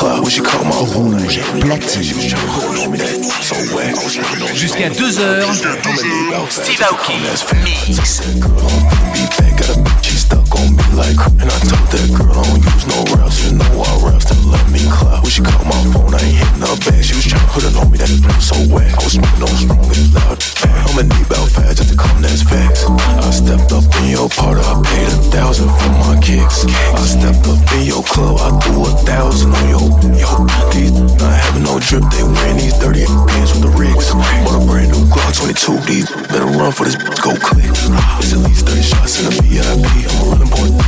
Rouge, platine. Jusqu'à 2h, Steve Aoki, mix. like And I told that girl I don't use no raps You know I raps that let me clap. When she caught my phone, I ain't hitting her back. She was trying to put it on me, that felt so wet I was smoking on strong and loud. I'ma need about five just to come, that's facts. I stepped up in your party, I paid a thousand for my kicks. I stepped up in your club, I threw a thousand on your Yo, these not having no drip, they wearing these dirty pants with the rigs Bought a brand new Glock 22, these better run for this, go click. It's at least 30 shots in the VIP, I'm running point.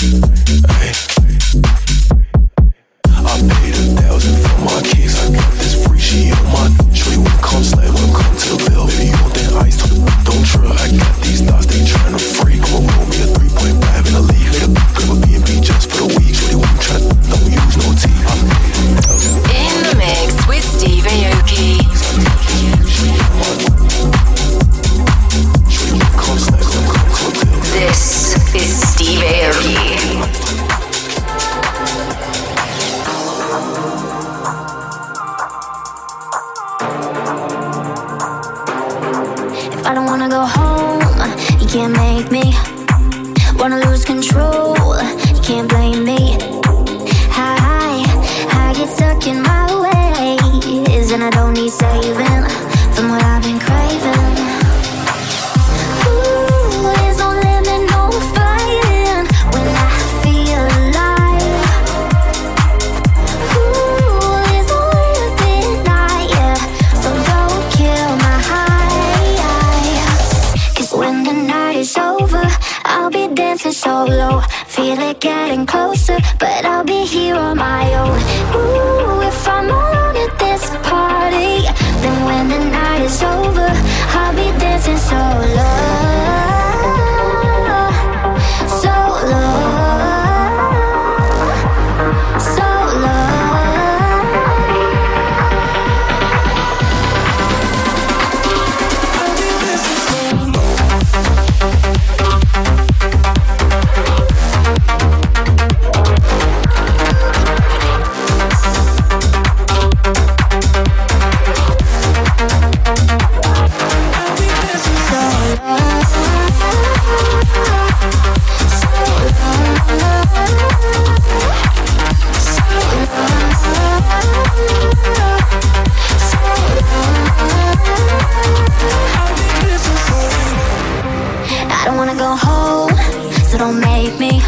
I don't wanna go home, so don't make me.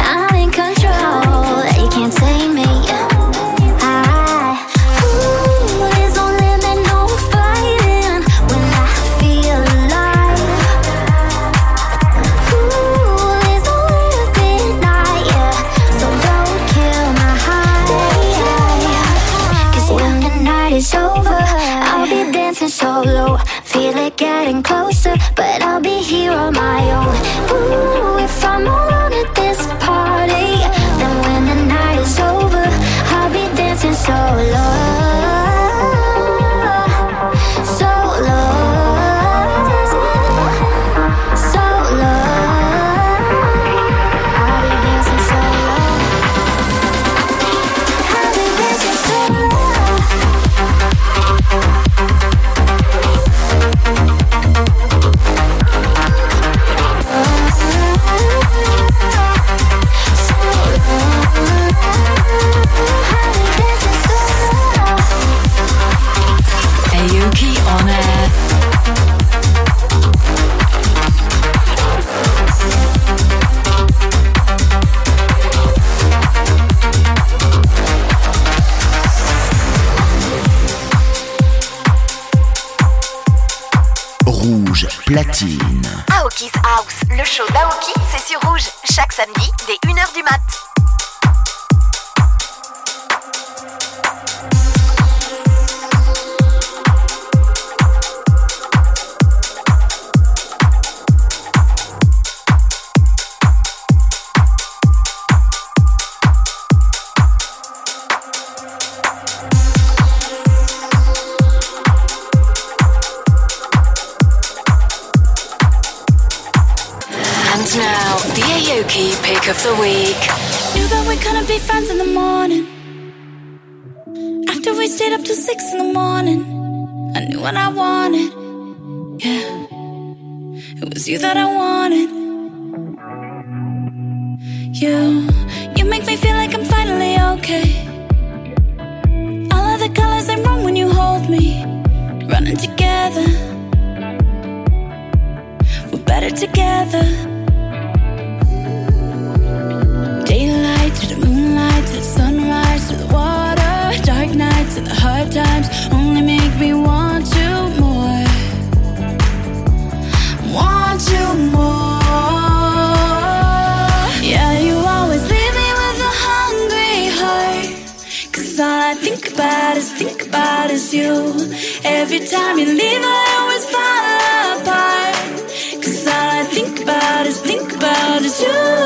I'm in control, you can't tame me. Show. d'Aoki, And now, the Aoki pick of the week. Knew that we couldn't be friends in the morning. After we stayed up till six in the morning, I knew what I wanted. Yeah, it was you that I wanted. You, you make me feel like I'm finally okay. All of the colors they run when you hold me, running together. We're better together. To the moonlight to the sunrise to the water. Dark nights and the hard times only make me want you more. Want you more. Yeah, you always leave me with a hungry heart. Cause all I think about is, think about is you. Every time you leave, I always fall apart. Cause all I think about is, think about is you.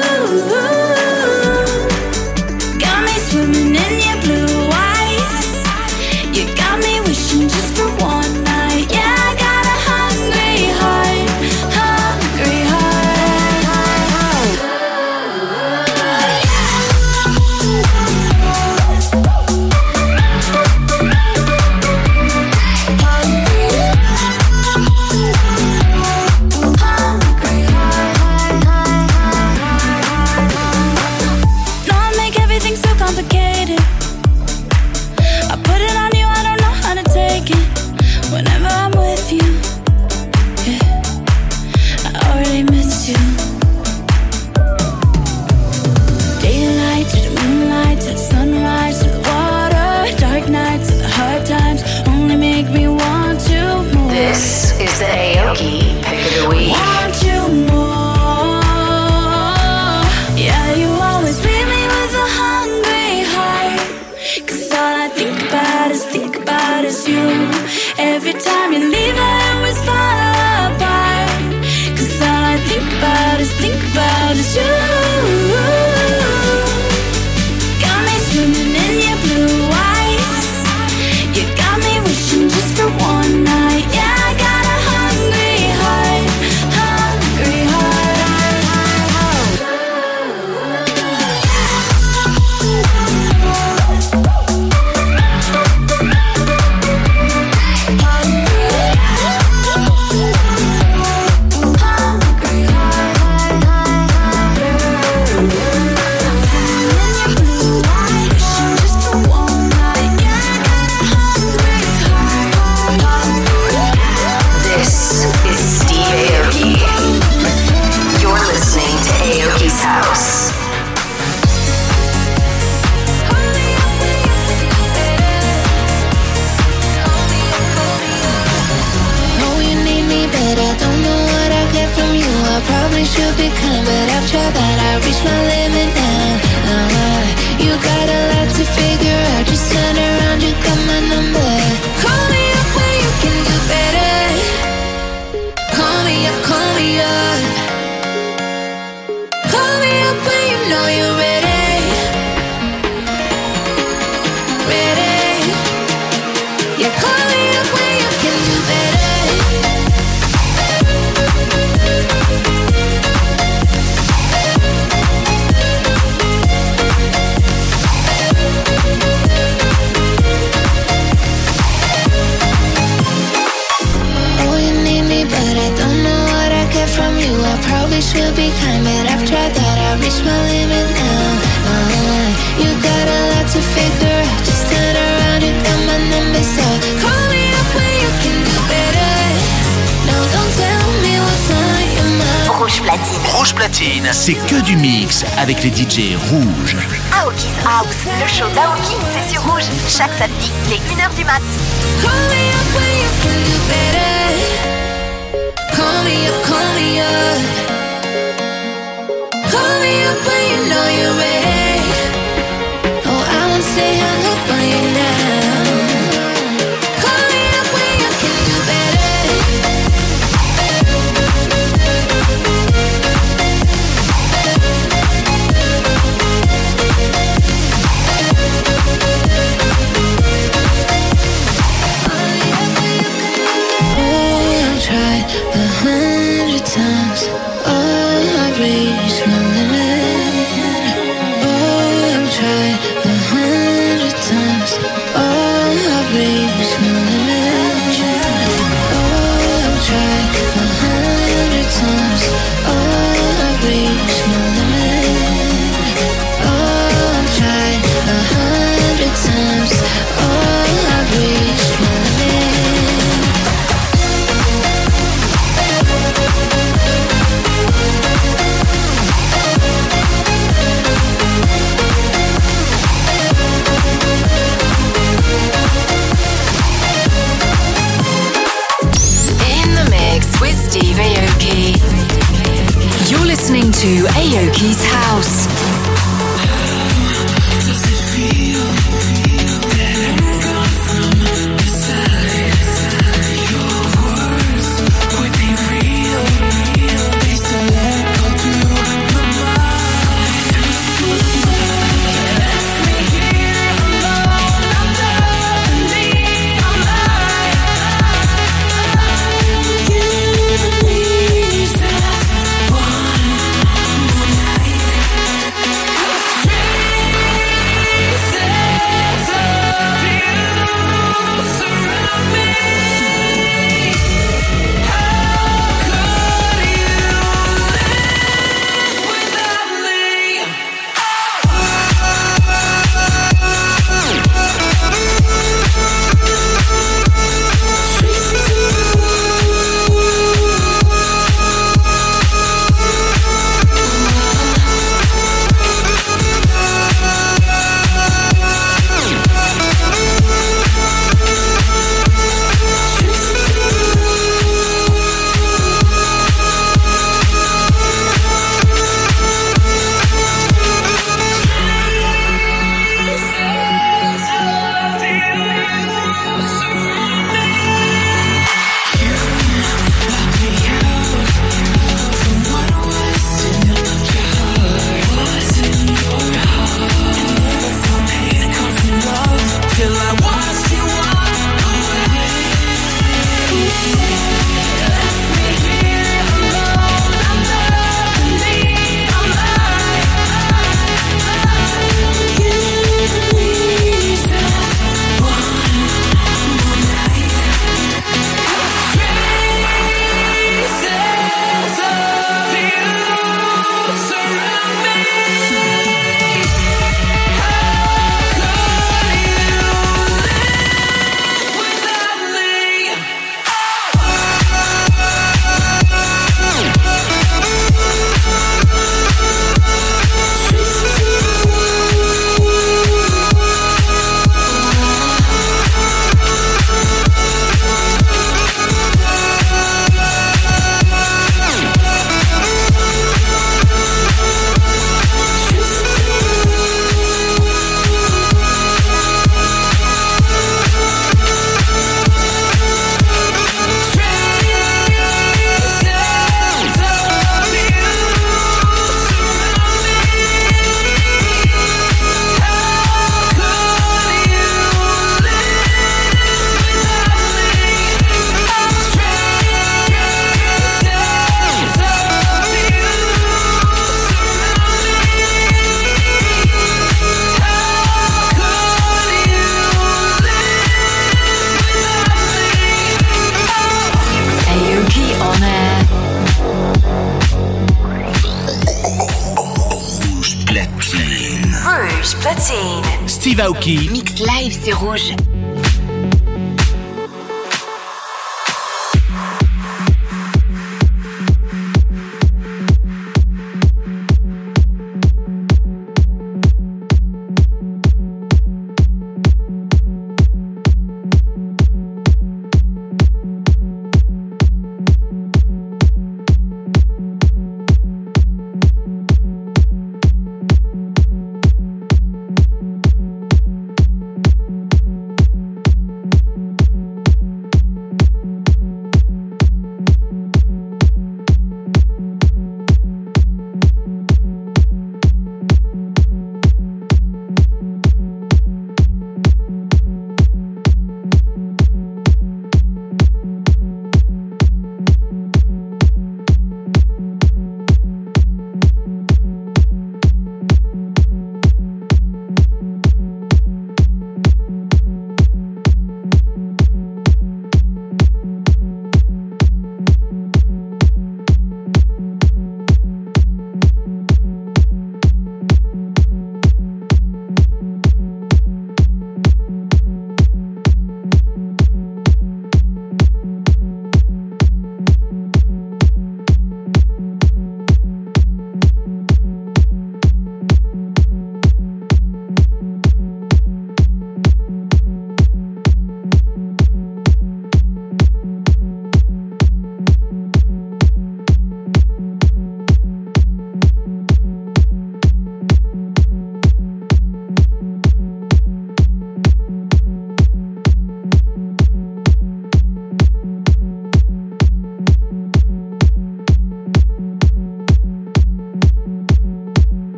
C'est que du mix avec les DJ rouges. Aoki's House, le show d'Aoki, c'est sur rouge, chaque samedi dès 1h du mat. Call me up when you can do better. Call Mix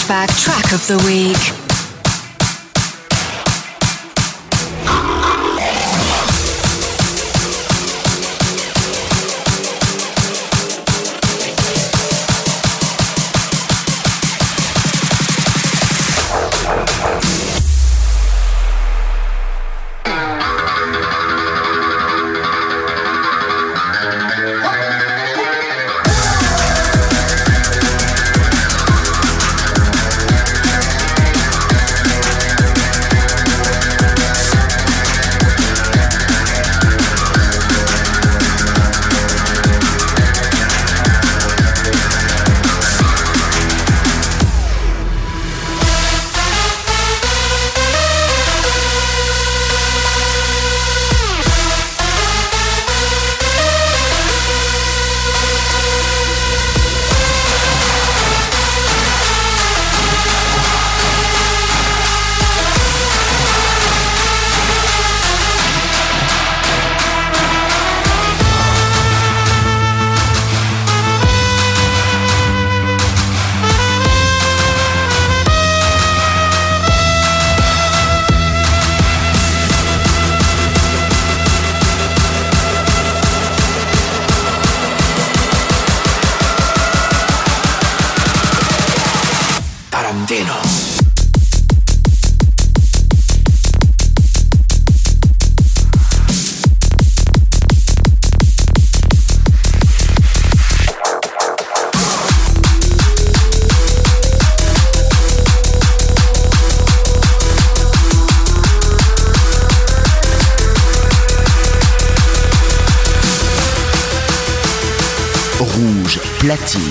flashback track of the week. Tarantino. platine.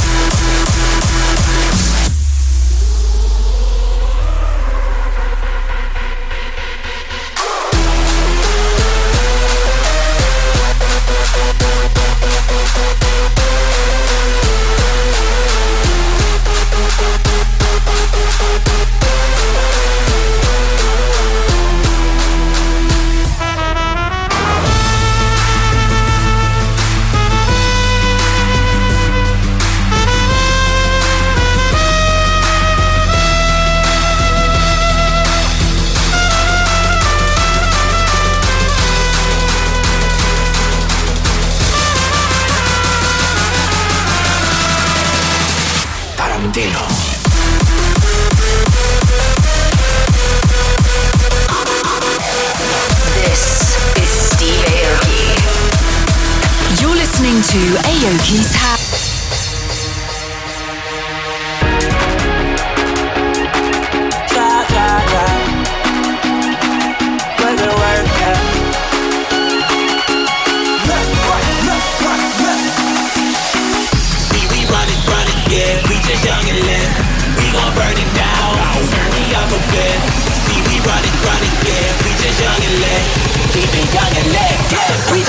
You're listening to Aoki's House. young and lit. We gon' burn it down. Turn me up a bit. See, we yeah. We just young and lit. Keep it young and lit. Yeah. We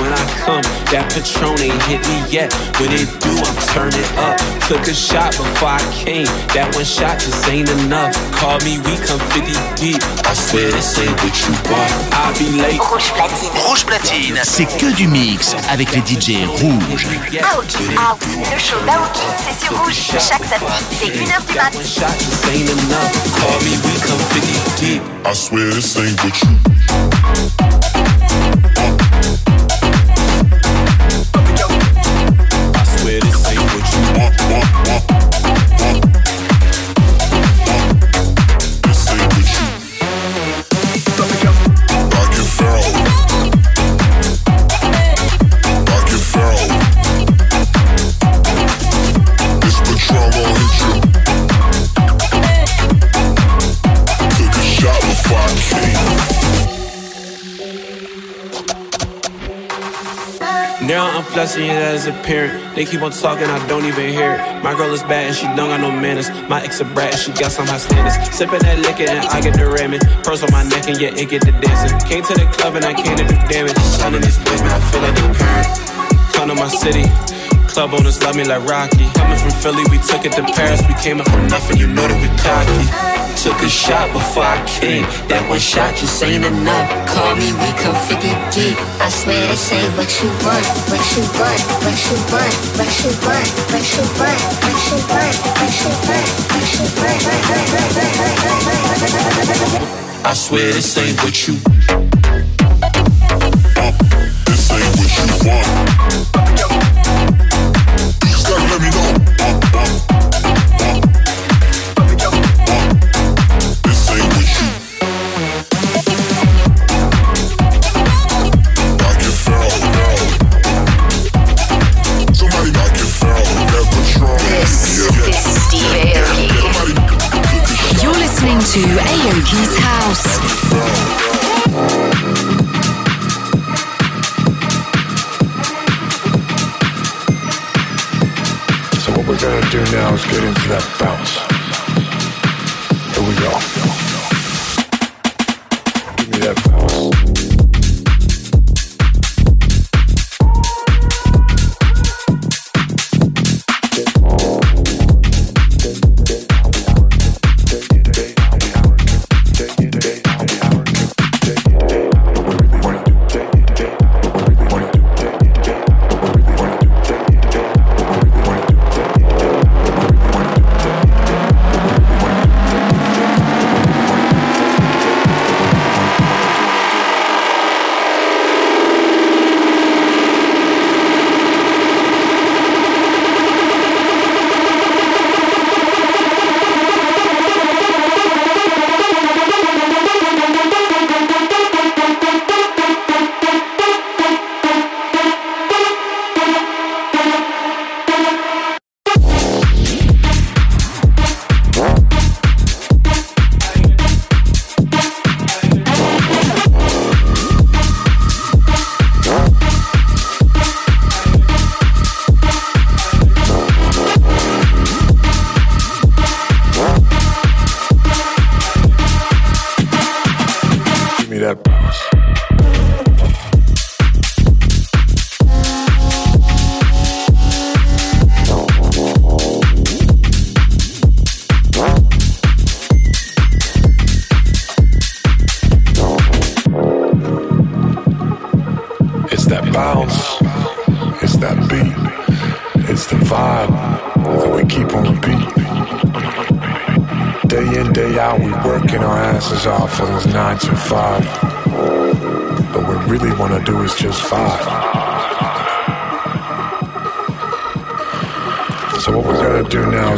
when I come. That Patron ain't hit me yet. When it do, I'm turning up. Took a shot before I came. That one shot just ain't enough. Call me, we come 50 deep. I swear this ain't what you want. I'll be late. Rouge platine. Rouge platine, c'est que du mix avec les DJ rouges. Aoki's House, le show d'Aoki, c'est sur Rouge. Chaque samedi, dès 1h du That mat. shot just ain't enough. Call me, we come 50 deep. I swear this ain't what you. This ain't what you want, want, want, want. Flexing it as a parent. They keep on talking, I don't even hear it. My girl is bad and she don't got no manners. My ex a brat and she got some high standards. Sipping that liquor and I get the ramming. Pearls on my neck and yeah, it get the dancing. Came to the club and I came to do damage. Shining this bitch, man, I feel like the parent. Come to my city. Club owners love me like Rocky. Coming from Philly, we took it to Paris. We came up from nothing, you know that we cocky. Took a shot before I came. That one shot just ain't enough. Call me, we come 50 deep. I swear this ain't what you want, what you want, what you want, what you want, what you want, what you want, what you want, what you want. I swear this ain't what you This ain't what you want. Gotta let me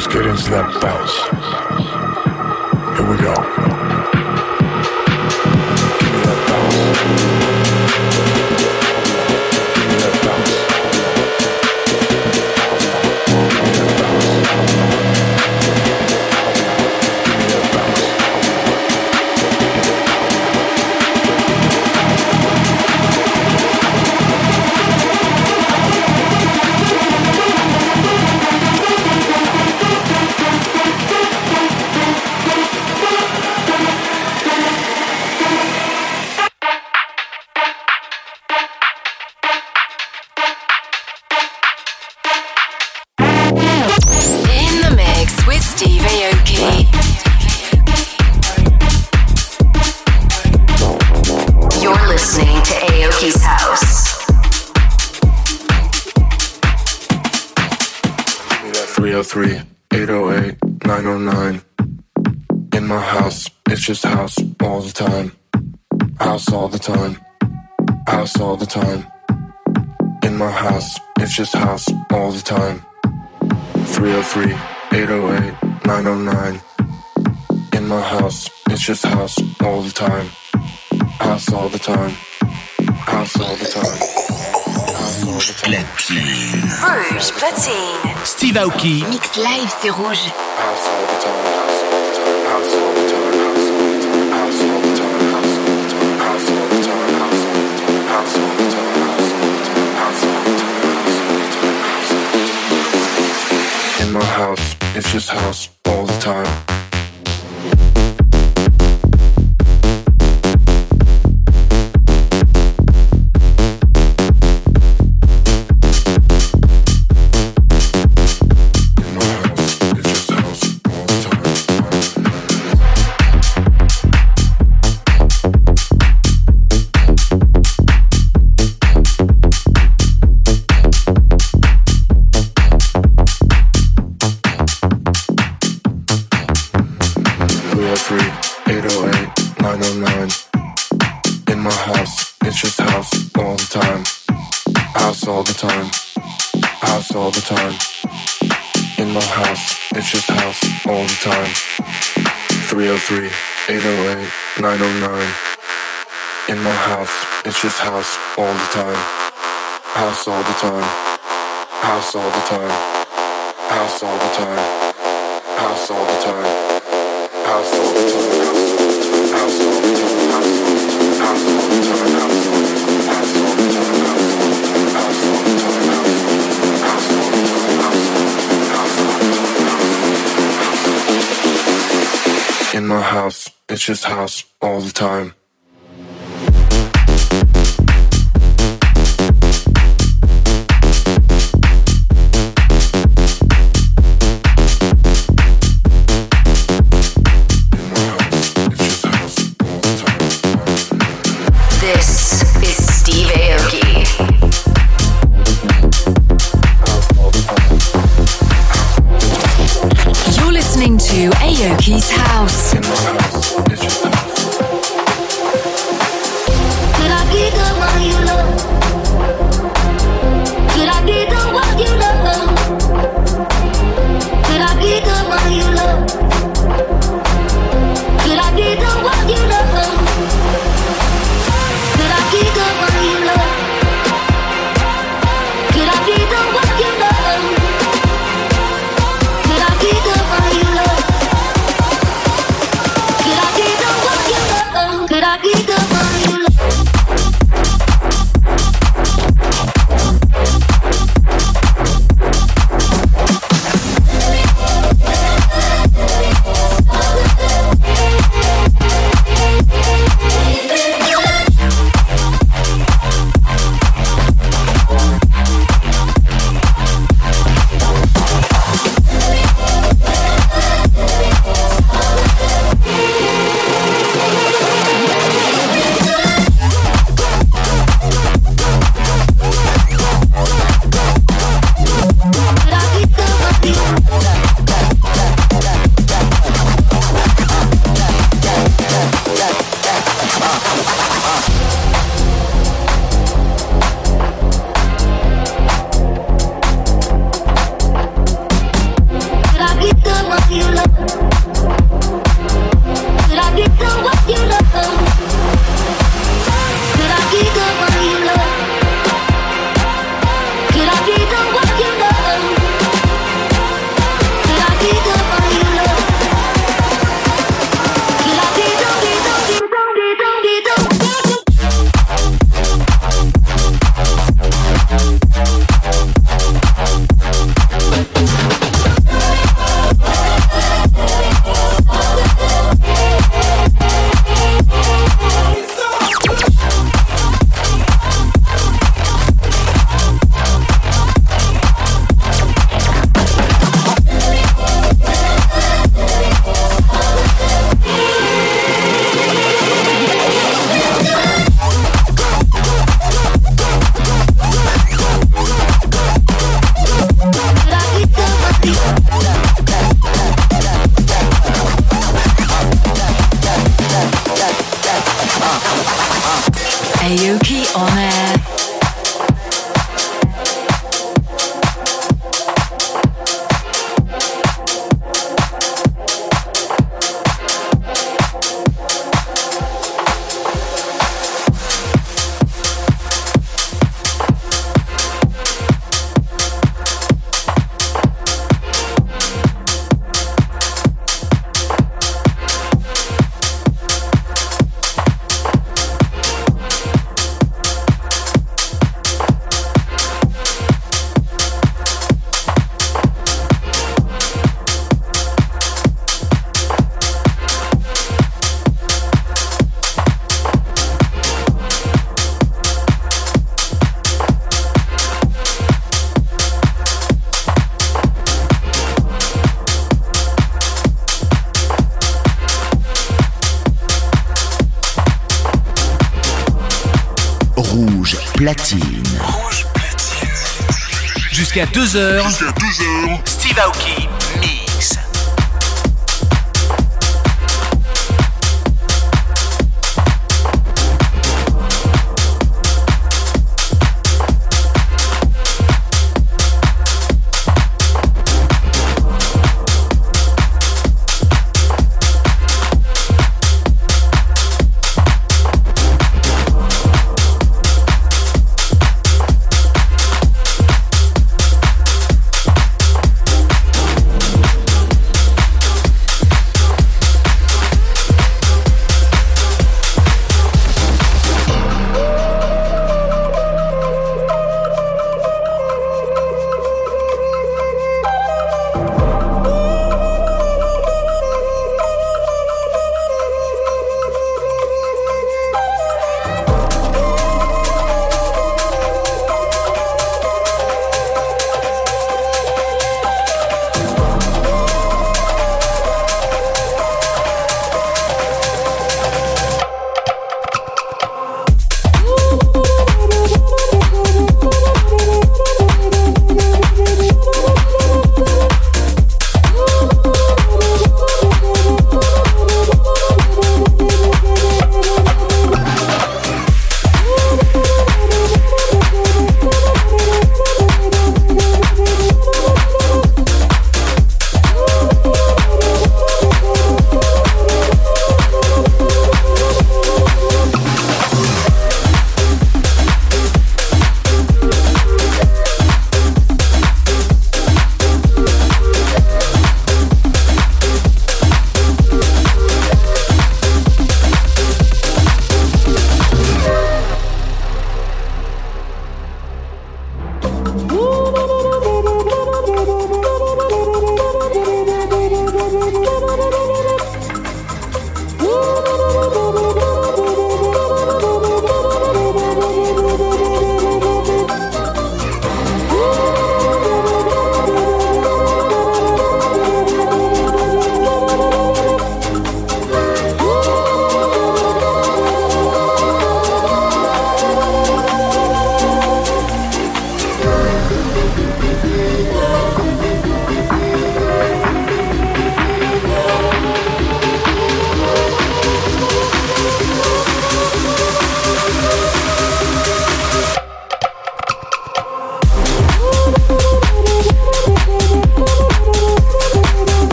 is get into that bounce. House all the time. House all the time. House all the time. Rouge platine. Rouge platine. Steve Aoki. Mix live, c'est rouge. In my house, it's just house all the time. House all the time. House all the time. House all the time. House all the time. House all the time. House all the time. House all the time. House all the time. House all the time. House all the time. House all the time. House all the time. In my house, it's just house all the time. Rouge platine. Rouge platine. Jusqu'à 2h. Jusqu'à 2h. Steve Aoki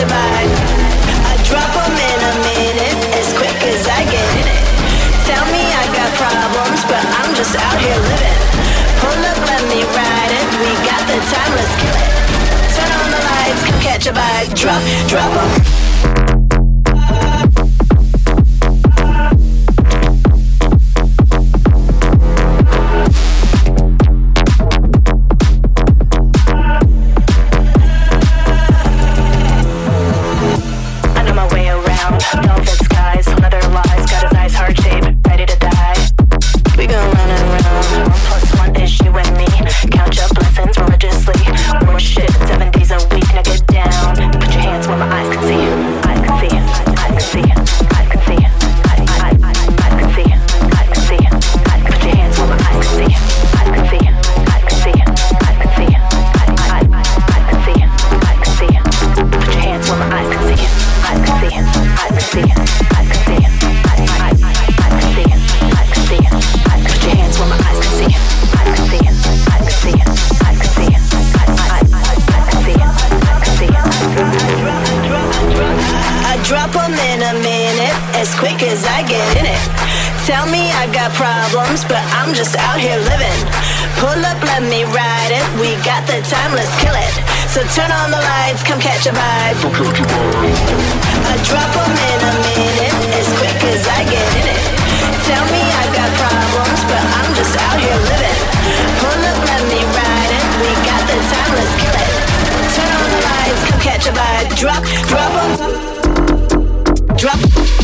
a vibe. I drop in a minute, as quick as I get in it. Tell me I got problems, but I'm just out here living. Pull up, let me ride it. We got the. Turn on the lights, come catch a vibe. Drop, drop. problems, but I'm just out here living. Pull up, let me ride it. We got the time, let's kill it. So turn on the lights, come catch a vibe. Come catch a vibe. I drop them in a minute, as quick as I get in it. Tell me I got problems, but I'm just out here living. Pull up, let me ride it. We got the time, let's kill it. Turn on the lights, come catch a vibe. Drop, drop them. Drop.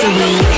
the week.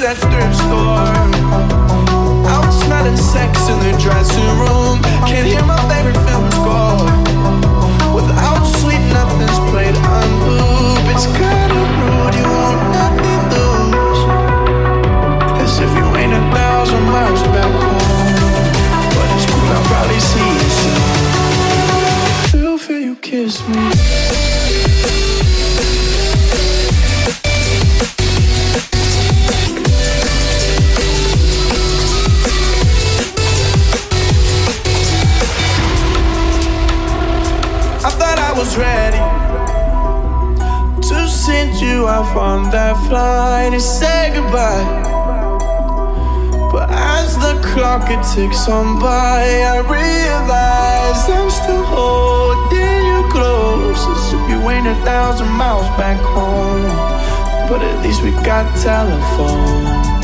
that thrift store. Take on by, I realize I'm still holding you close. As if you ain't a thousand miles back home. But at least we got telephone.